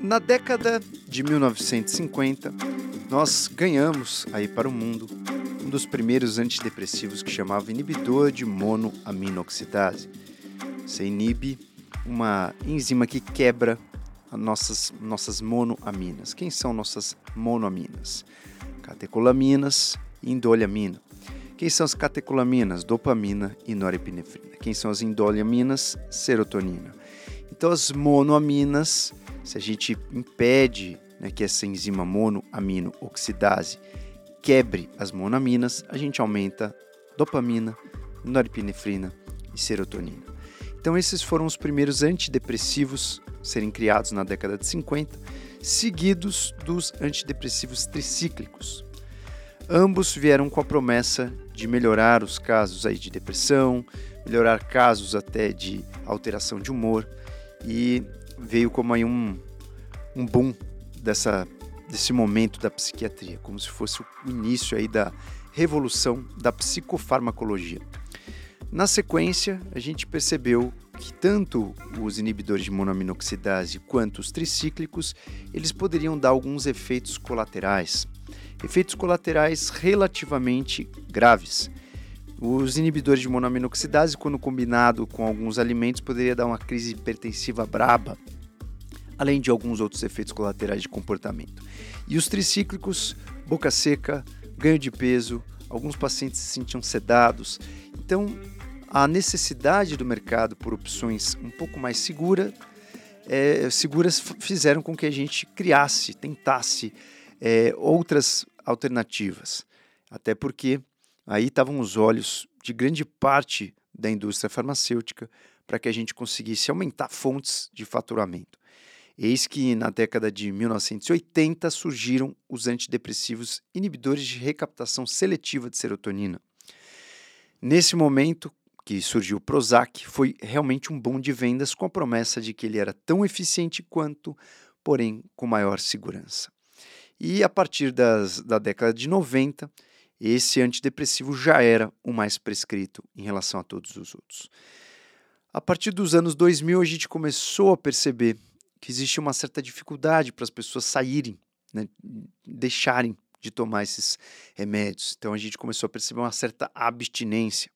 Na década de 1950, nós ganhamos aí para o mundo um dos primeiros antidepressivos que chamava inibidor de monoaminoxidase. Você inibe uma enzima que quebra as nossas, nossas monoaminas. Quem são nossas monoaminas? Catecolaminas e indoliamina. Quem são as catecolaminas? Dopamina e norepinefrina. Quem são as indoliaminas? Serotonina. Então, as monoaminas se a gente impede né, que essa enzima monoamino-oxidase quebre as monoaminas, a gente aumenta dopamina, norepinefrina e serotonina. Então esses foram os primeiros antidepressivos serem criados na década de 50, seguidos dos antidepressivos tricíclicos. Ambos vieram com a promessa de melhorar os casos aí de depressão, melhorar casos até de alteração de humor e veio como aí um, um boom dessa, desse momento da psiquiatria, como se fosse o início aí da revolução da psicofarmacologia. Na sequência, a gente percebeu que tanto os inibidores de monoaminoxidase quanto os tricíclicos, eles poderiam dar alguns efeitos colaterais, efeitos colaterais relativamente graves. Os inibidores de monoaminoxidase, quando combinado com alguns alimentos, poderia dar uma crise hipertensiva braba, além de alguns outros efeitos colaterais de comportamento. E os tricíclicos, boca seca, ganho de peso, alguns pacientes se sentiam sedados. Então, a necessidade do mercado por opções um pouco mais segura, é, seguras fizeram com que a gente criasse, tentasse é, outras alternativas. Até porque aí estavam os olhos de grande parte da indústria farmacêutica para que a gente conseguisse aumentar fontes de faturamento. Eis que na década de 1980 surgiram os antidepressivos inibidores de recaptação seletiva de serotonina. Nesse momento que surgiu o Prozac, foi realmente um bom de vendas com a promessa de que ele era tão eficiente quanto, porém com maior segurança. E a partir das, da década de 90, esse antidepressivo já era o mais prescrito em relação a todos os outros. A partir dos anos 2000, a gente começou a perceber que existe uma certa dificuldade para as pessoas saírem, né, deixarem de tomar esses remédios. Então a gente começou a perceber uma certa abstinência,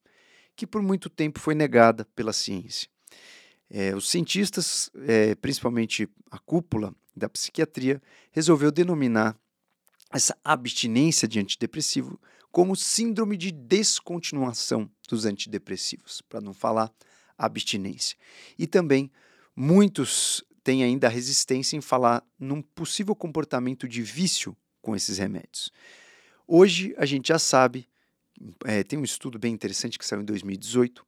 que por muito tempo foi negada pela ciência. É, os cientistas, é, principalmente a cúpula da psiquiatria, resolveu denominar essa abstinência de antidepressivo como síndrome de descontinuação dos antidepressivos, para não falar abstinência. E também muitos tem ainda resistência em falar num possível comportamento de vício com esses remédios. Hoje a gente já sabe, é, tem um estudo bem interessante que saiu em 2018,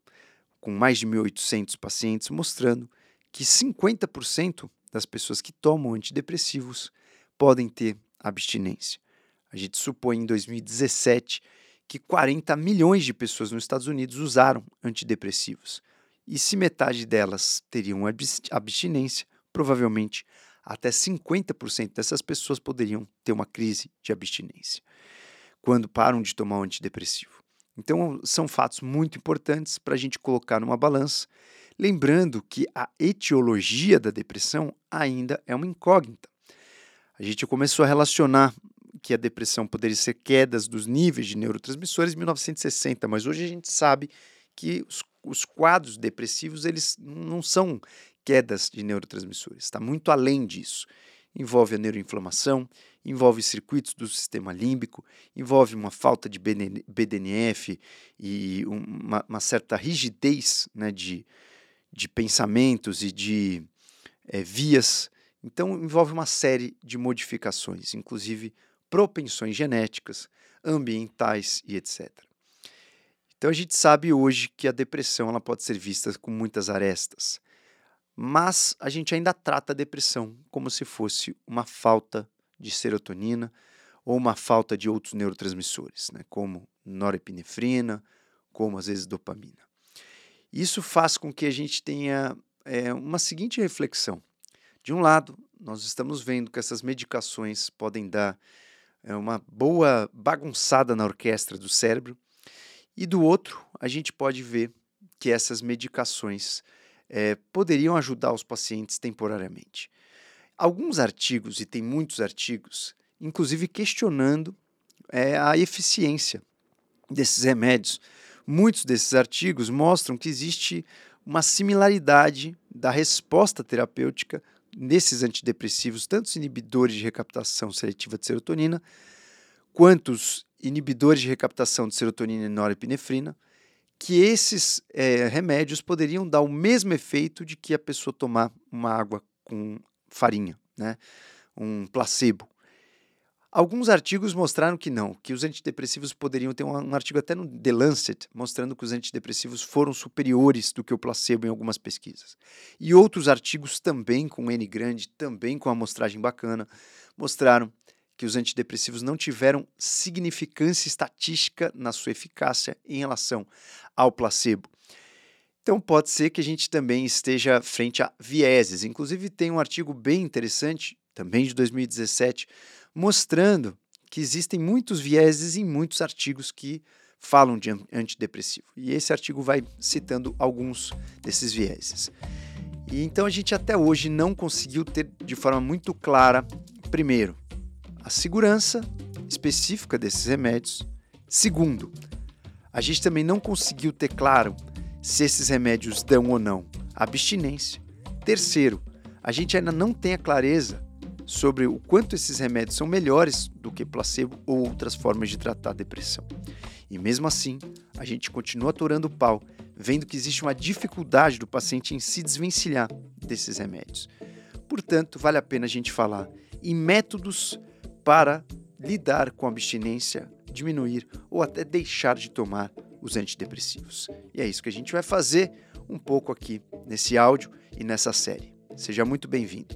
com mais de 1.800 pacientes, mostrando que 50% das pessoas que tomam antidepressivos podem ter abstinência. A gente supõe em 2017 que 40 milhões de pessoas nos Estados Unidos usaram antidepressivos. E se metade delas teriam abstinência, provavelmente até 50% dessas pessoas poderiam ter uma crise de abstinência quando param de tomar um antidepressivo. Então, são fatos muito importantes para a gente colocar numa balança, lembrando que a etiologia da depressão ainda é uma incógnita. A gente começou a relacionar que a depressão poderia ser quedas dos níveis de neurotransmissores em 1960, mas hoje a gente sabe que os, os quadros depressivos eles não são quedas de neurotransmissores, está muito além disso. Envolve a neuroinflamação, envolve circuitos do sistema límbico, envolve uma falta de BDNF e uma, uma certa rigidez né, de, de pensamentos e de é, vias. Então, envolve uma série de modificações, inclusive propensões genéticas, ambientais e etc. Então, a gente sabe hoje que a depressão ela pode ser vista com muitas arestas mas a gente ainda trata a depressão como se fosse uma falta de serotonina ou uma falta de outros neurotransmissores, né, como norepinefrina, como às vezes dopamina. Isso faz com que a gente tenha é, uma seguinte reflexão. De um lado, nós estamos vendo que essas medicações podem dar é, uma boa bagunçada na orquestra do cérebro, e do outro, a gente pode ver que essas medicações é, poderiam ajudar os pacientes temporariamente. alguns artigos, e tem muitos artigos, inclusive questionando é, a eficiência desses remédios. Muitos desses artigos mostram que existe uma similaridade da resposta terapêutica nesses antidepressivos, tanto os inibidores de recaptação seletiva de serotonina, quanto os inibidores de recaptação de serotonina e norepinefrina, que esses é, remédios poderiam dar o mesmo efeito de que a pessoa tomar uma água com farinha, né? um placebo. Alguns artigos mostraram que não, que os antidepressivos poderiam ter um, um, artigo até no The Lancet mostrando que os antidepressivos foram superiores do que o placebo em algumas pesquisas. E outros artigos também com N grande, também com amostragem bacana, mostraram que os antidepressivos não tiveram significância estatística na sua eficácia em relação ao placebo. Então pode ser que a gente também esteja frente a vieses. Inclusive tem um artigo bem interessante, também de 2017, mostrando que existem muitos vieses em muitos artigos que falam de antidepressivo. E esse artigo vai citando alguns desses vieses. E então a gente até hoje não conseguiu ter de forma muito clara, primeiro, a segurança específica desses remédios. Segundo, a gente também não conseguiu ter claro se esses remédios dão ou não abstinência. Terceiro, a gente ainda não tem a clareza sobre o quanto esses remédios são melhores do que placebo ou outras formas de tratar a depressão. E mesmo assim, a gente continua atorando o pau, vendo que existe uma dificuldade do paciente em se desvencilhar desses remédios. Portanto, vale a pena a gente falar em métodos para lidar com a abstinência, diminuir ou até deixar de tomar os antidepressivos. E é isso que a gente vai fazer um pouco aqui nesse áudio e nessa série. Seja muito bem-vindo.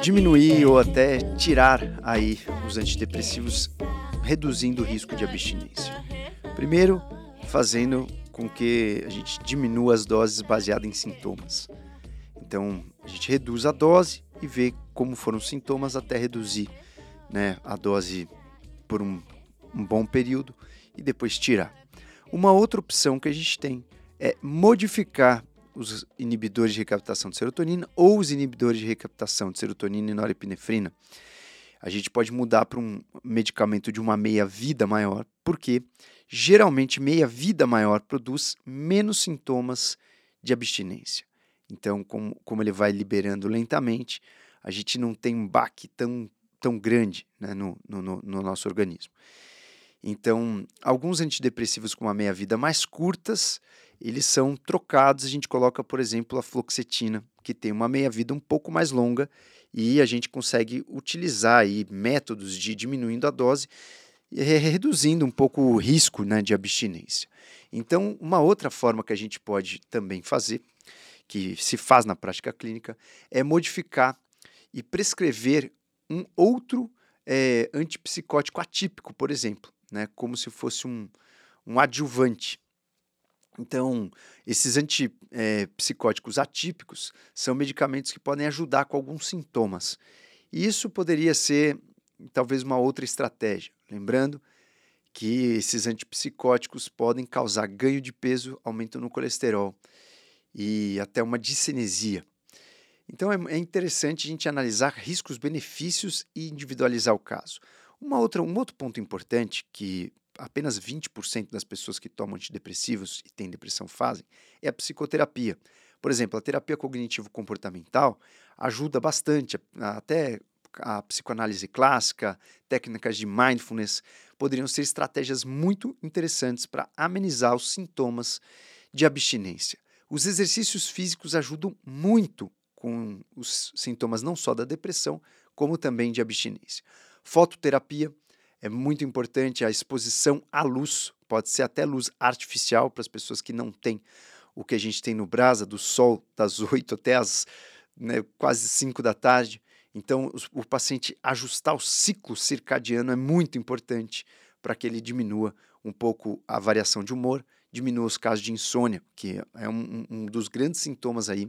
diminuir ou até tirar aí os antidepressivos, reduzindo o risco de abstinência. Primeiro, fazendo com que a gente diminua as doses baseadas em sintomas. Então, a gente reduz a dose e vê como foram os sintomas até reduzir né, a dose por um, um bom período e depois tirar. Uma outra opção que a gente tem é modificar os inibidores de recaptação de serotonina ou os inibidores de recaptação de serotonina e norepinefrina. A gente pode mudar para um medicamento de uma meia-vida maior, porque geralmente meia-vida maior produz menos sintomas de abstinência. Então, como, como ele vai liberando lentamente, a gente não tem um baque tão, tão grande né, no, no, no nosso organismo. Então, alguns antidepressivos com uma meia-vida mais curtas, eles são trocados. A gente coloca, por exemplo, a fluoxetina, que tem uma meia-vida um pouco mais longa, e a gente consegue utilizar aí métodos de diminuindo a dose e reduzindo um pouco o risco né, de abstinência. Então, uma outra forma que a gente pode também fazer, que se faz na prática clínica, é modificar e prescrever um outro é, antipsicótico atípico, por exemplo né, como se fosse um, um adjuvante. Então, esses antipsicóticos é, atípicos são medicamentos que podem ajudar com alguns sintomas. E isso poderia ser talvez uma outra estratégia. Lembrando que esses antipsicóticos podem causar ganho de peso, aumento no colesterol e até uma discinesia. Então é, é interessante a gente analisar riscos, benefícios e individualizar o caso. Uma outra, um outro ponto importante que apenas 20% das pessoas que tomam antidepressivos e têm depressão fazem é a psicoterapia. Por exemplo, a terapia cognitivo-comportamental ajuda bastante, até a psicoanálise clássica, técnicas de mindfulness, poderiam ser estratégias muito interessantes para amenizar os sintomas de abstinência. Os exercícios físicos ajudam muito com os sintomas não só da depressão, como também de abstinência. Fototerapia é muito importante, a exposição à luz, pode ser até luz artificial para as pessoas que não têm o que a gente tem no Brasa, do sol das 8 até as né, quase 5 da tarde. Então, o paciente ajustar o ciclo circadiano é muito importante para que ele diminua um pouco a variação de humor, diminua os casos de insônia, que é um, um dos grandes sintomas aí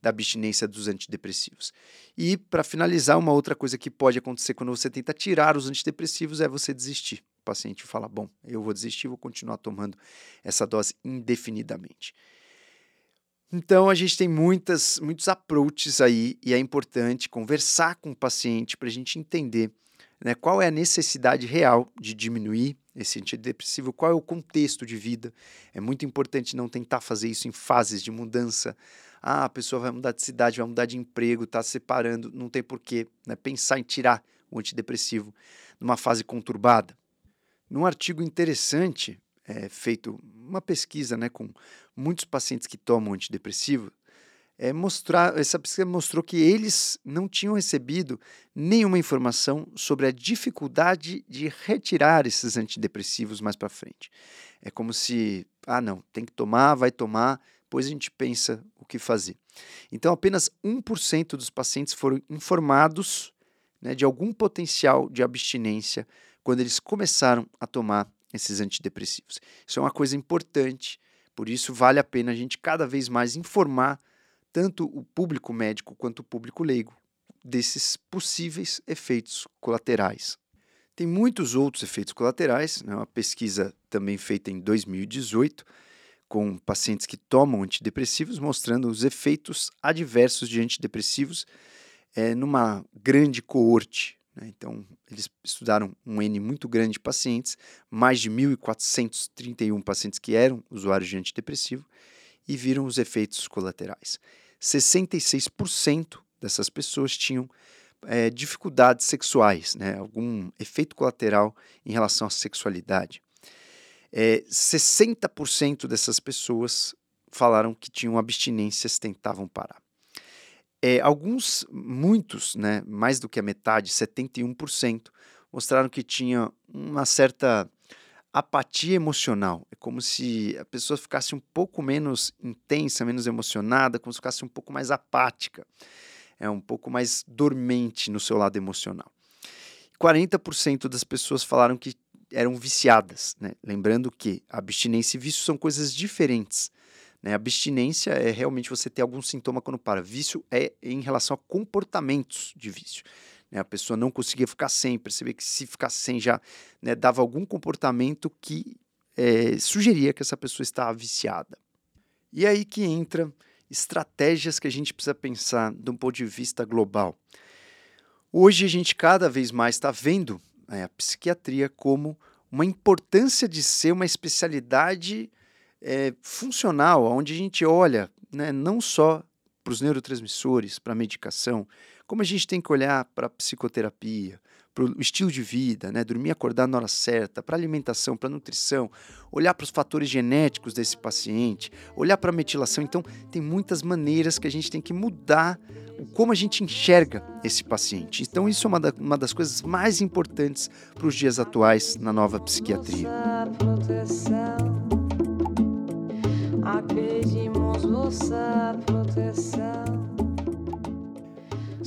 da abstinência dos antidepressivos. E, para finalizar, uma outra coisa que pode acontecer quando você tenta tirar os antidepressivos é você desistir. O paciente fala: Bom, eu vou desistir, vou continuar tomando essa dose indefinidamente. Então, a gente tem muitas, muitos approaches aí e é importante conversar com o paciente para a gente entender né, qual é a necessidade real de diminuir esse antidepressivo, qual é o contexto de vida. É muito importante não tentar fazer isso em fases de mudança. Ah, a pessoa vai mudar de cidade, vai mudar de emprego, está separando, não tem porquê né, pensar em tirar o antidepressivo numa fase conturbada. Num artigo interessante, é, feito uma pesquisa né, com muitos pacientes que tomam antidepressivo, é mostrar, essa pesquisa mostrou que eles não tinham recebido nenhuma informação sobre a dificuldade de retirar esses antidepressivos mais para frente. É como se, ah, não, tem que tomar, vai tomar, depois a gente pensa o que fazer. Então, apenas 1% dos pacientes foram informados né, de algum potencial de abstinência quando eles começaram a tomar esses antidepressivos. Isso é uma coisa importante, por isso vale a pena a gente cada vez mais informar tanto o público médico quanto o público leigo desses possíveis efeitos colaterais. Tem muitos outros efeitos colaterais, né? uma pesquisa também feita em 2018 com pacientes que tomam antidepressivos, mostrando os efeitos adversos de antidepressivos é, numa grande coorte. Né? Então, eles estudaram um N muito grande de pacientes, mais de 1.431 pacientes que eram usuários de antidepressivo, e viram os efeitos colaterais. 66% dessas pessoas tinham é, dificuldades sexuais, né, algum efeito colateral em relação à sexualidade. É, 60% dessas pessoas falaram que tinham abstinências, tentavam parar. É, alguns, muitos, né, mais do que a metade, 71%, mostraram que tinha uma certa apatia emocional. É como se a pessoa ficasse um pouco menos intensa, menos emocionada, como se ficasse um pouco mais apática, é um pouco mais dormente no seu lado emocional. 40% das pessoas falaram que eram viciadas, né? lembrando que abstinência e vício são coisas diferentes. Né? Abstinência é realmente você ter algum sintoma quando para. Vício é em relação a comportamentos de vício. Né? A pessoa não conseguia ficar sem, perceber que se ficar sem já né, dava algum comportamento que é, sugeria que essa pessoa estava viciada. E aí que entra estratégias que a gente precisa pensar de um ponto de vista global. Hoje a gente cada vez mais está vendo né, a psiquiatria como uma importância de ser uma especialidade é, funcional, onde a gente olha né, não só para os neurotransmissores, para a medicação, como a gente tem que olhar para a psicoterapia, para o estilo de vida, né? dormir acordar na hora certa, para alimentação, para nutrição, olhar para os fatores genéticos desse paciente, olhar para a metilação. Então, tem muitas maneiras que a gente tem que mudar como a gente enxerga esse paciente. Então, isso é uma, da, uma das coisas mais importantes para os dias atuais na nova psiquiatria. Pedimos vossa proteção.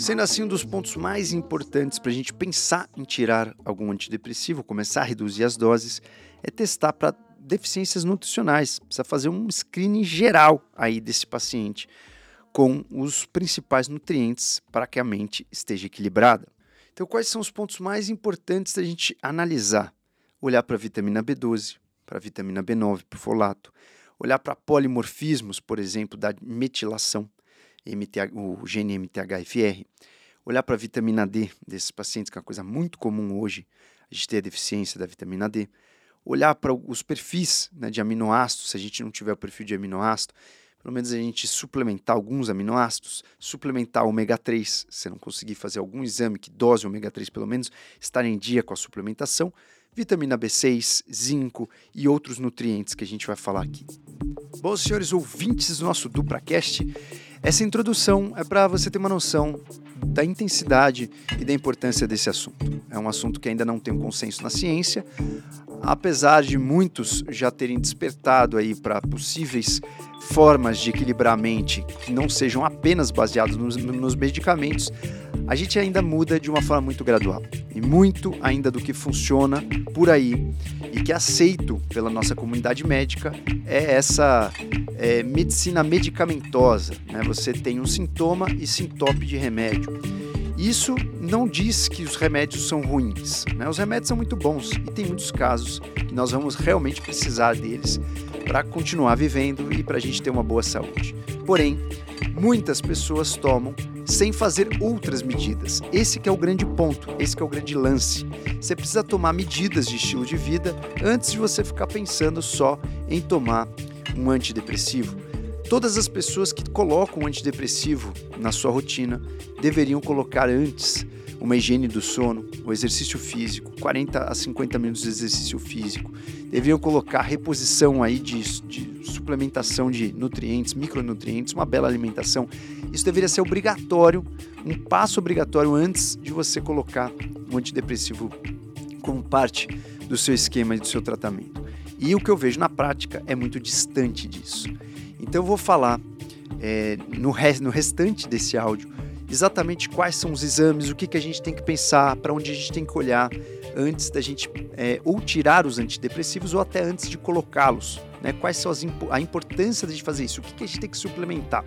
Sendo assim, um dos pontos mais importantes para a gente pensar em tirar algum antidepressivo, começar a reduzir as doses, é testar para deficiências nutricionais. Precisa fazer um screening geral aí desse paciente com os principais nutrientes para que a mente esteja equilibrada. Então, quais são os pontos mais importantes da gente analisar? Olhar para a vitamina B12, para a vitamina B9, para o folato, olhar para polimorfismos, por exemplo, da metilação, MTH, o gene MTHFR, olhar para a vitamina D desses pacientes, que é uma coisa muito comum hoje, a gente ter a deficiência da vitamina D, olhar para os perfis né, de aminoácidos, se a gente não tiver o perfil de aminoácido, pelo menos a gente suplementar alguns aminoácidos, suplementar ômega 3, se não conseguir fazer algum exame que dose ômega 3 pelo menos, estar em dia com a suplementação, vitamina B6, zinco e outros nutrientes que a gente vai falar aqui. Bom, senhores ouvintes do nosso DupraCast, essa introdução é para você ter uma noção da intensidade e da importância desse assunto. É um assunto que ainda não tem um consenso na ciência, apesar de muitos já terem despertado aí para possíveis formas de equilibrar a mente que não sejam apenas baseadas nos, nos medicamentos, a gente ainda muda de uma forma muito gradual. E muito ainda do que funciona por aí e que é aceito pela nossa comunidade médica é essa é, medicina medicamentosa. Né? Você tem um sintoma e sintope de remédio. Isso não diz que os remédios são ruins. Né? Os remédios são muito bons e tem muitos casos que nós vamos realmente precisar deles para continuar vivendo e para a gente ter uma boa saúde. Porém, muitas pessoas tomam sem fazer outras medidas. Esse que é o grande ponto, esse que é o grande lance. Você precisa tomar medidas de estilo de vida antes de você ficar pensando só em tomar um antidepressivo. Todas as pessoas que colocam um antidepressivo na sua rotina deveriam colocar antes uma higiene do sono, o exercício físico, 40 a 50 minutos de exercício físico. Deveriam colocar reposição aí de, de suplementação de nutrientes, micronutrientes, uma bela alimentação. Isso deveria ser obrigatório, um passo obrigatório antes de você colocar um antidepressivo como parte do seu esquema e do seu tratamento. E o que eu vejo na prática é muito distante disso. Então eu vou falar é, no, no restante desse áudio exatamente quais são os exames, o que, que a gente tem que pensar, para onde a gente tem que olhar antes da gente é, ou tirar os antidepressivos ou até antes de colocá-los. Né? Quais são as, a importância de fazer isso, o que, que a gente tem que suplementar.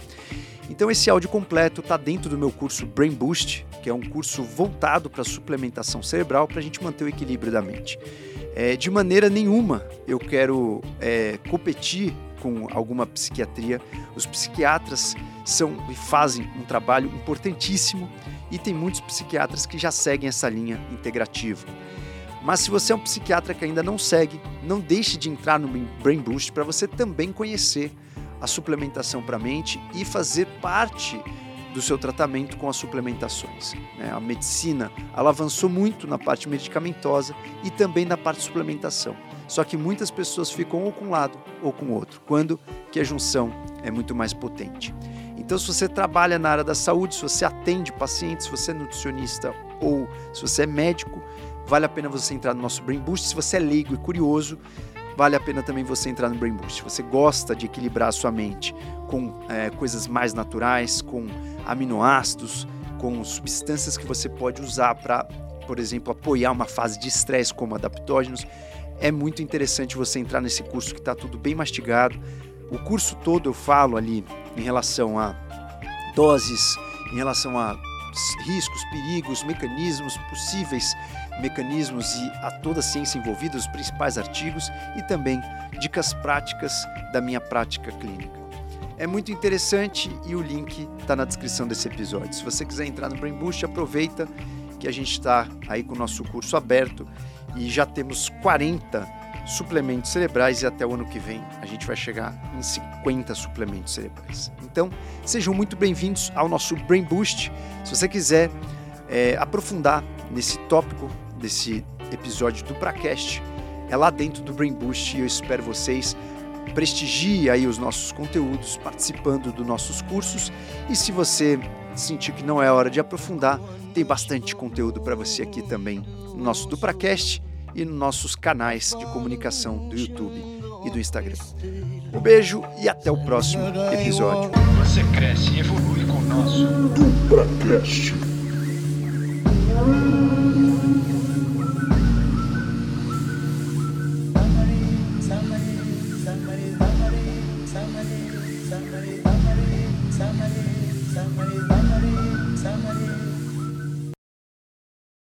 Então esse áudio completo está dentro do meu curso Brain Boost, que é um curso voltado para suplementação cerebral para a gente manter o equilíbrio da mente. É, de maneira nenhuma eu quero é, competir com alguma psiquiatria. Os psiquiatras são e fazem um trabalho importantíssimo e tem muitos psiquiatras que já seguem essa linha integrativa. Mas se você é um psiquiatra que ainda não segue, não deixe de entrar no Brain Boost para você também conhecer a suplementação para a mente e fazer parte do seu tratamento com as suplementações. Né? A medicina ela avançou muito na parte medicamentosa e também na parte de suplementação. Só que muitas pessoas ficam ou com um lado ou com o outro, quando que a junção é muito mais potente. Então, se você trabalha na área da saúde, se você atende pacientes, se você é nutricionista ou se você é médico, vale a pena você entrar no nosso Brain Boost. Se você é leigo e curioso, vale a pena também você entrar no Brain Boost. Se você gosta de equilibrar a sua mente com é, coisas mais naturais, com aminoácidos, com substâncias que você pode usar para, por exemplo, apoiar uma fase de estresse como adaptógenos, é muito interessante você entrar nesse curso que está tudo bem mastigado. O curso todo eu falo ali em relação a doses, em relação a riscos, perigos, mecanismos possíveis, mecanismos e a toda a ciência envolvida, os principais artigos e também dicas práticas da minha prática clínica. É muito interessante e o link está na descrição desse episódio. Se você quiser entrar no Brain Boost, aproveita que a gente está aí com o nosso curso aberto e já temos 40 suplementos cerebrais e até o ano que vem a gente vai chegar em 50 suplementos cerebrais. Então, sejam muito bem-vindos ao nosso Brain Boost. Se você quiser é, aprofundar nesse tópico desse episódio do Pracast, é lá dentro do Brain Boost e eu espero vocês. Prestigie aí os nossos conteúdos participando dos nossos cursos e se você sentir que não é hora de aprofundar, tem bastante conteúdo para você aqui também no nosso Dupracast e nos nossos canais de comunicação do YouTube e do Instagram. Um beijo e até o próximo episódio. Você cresce e evolui com o nosso.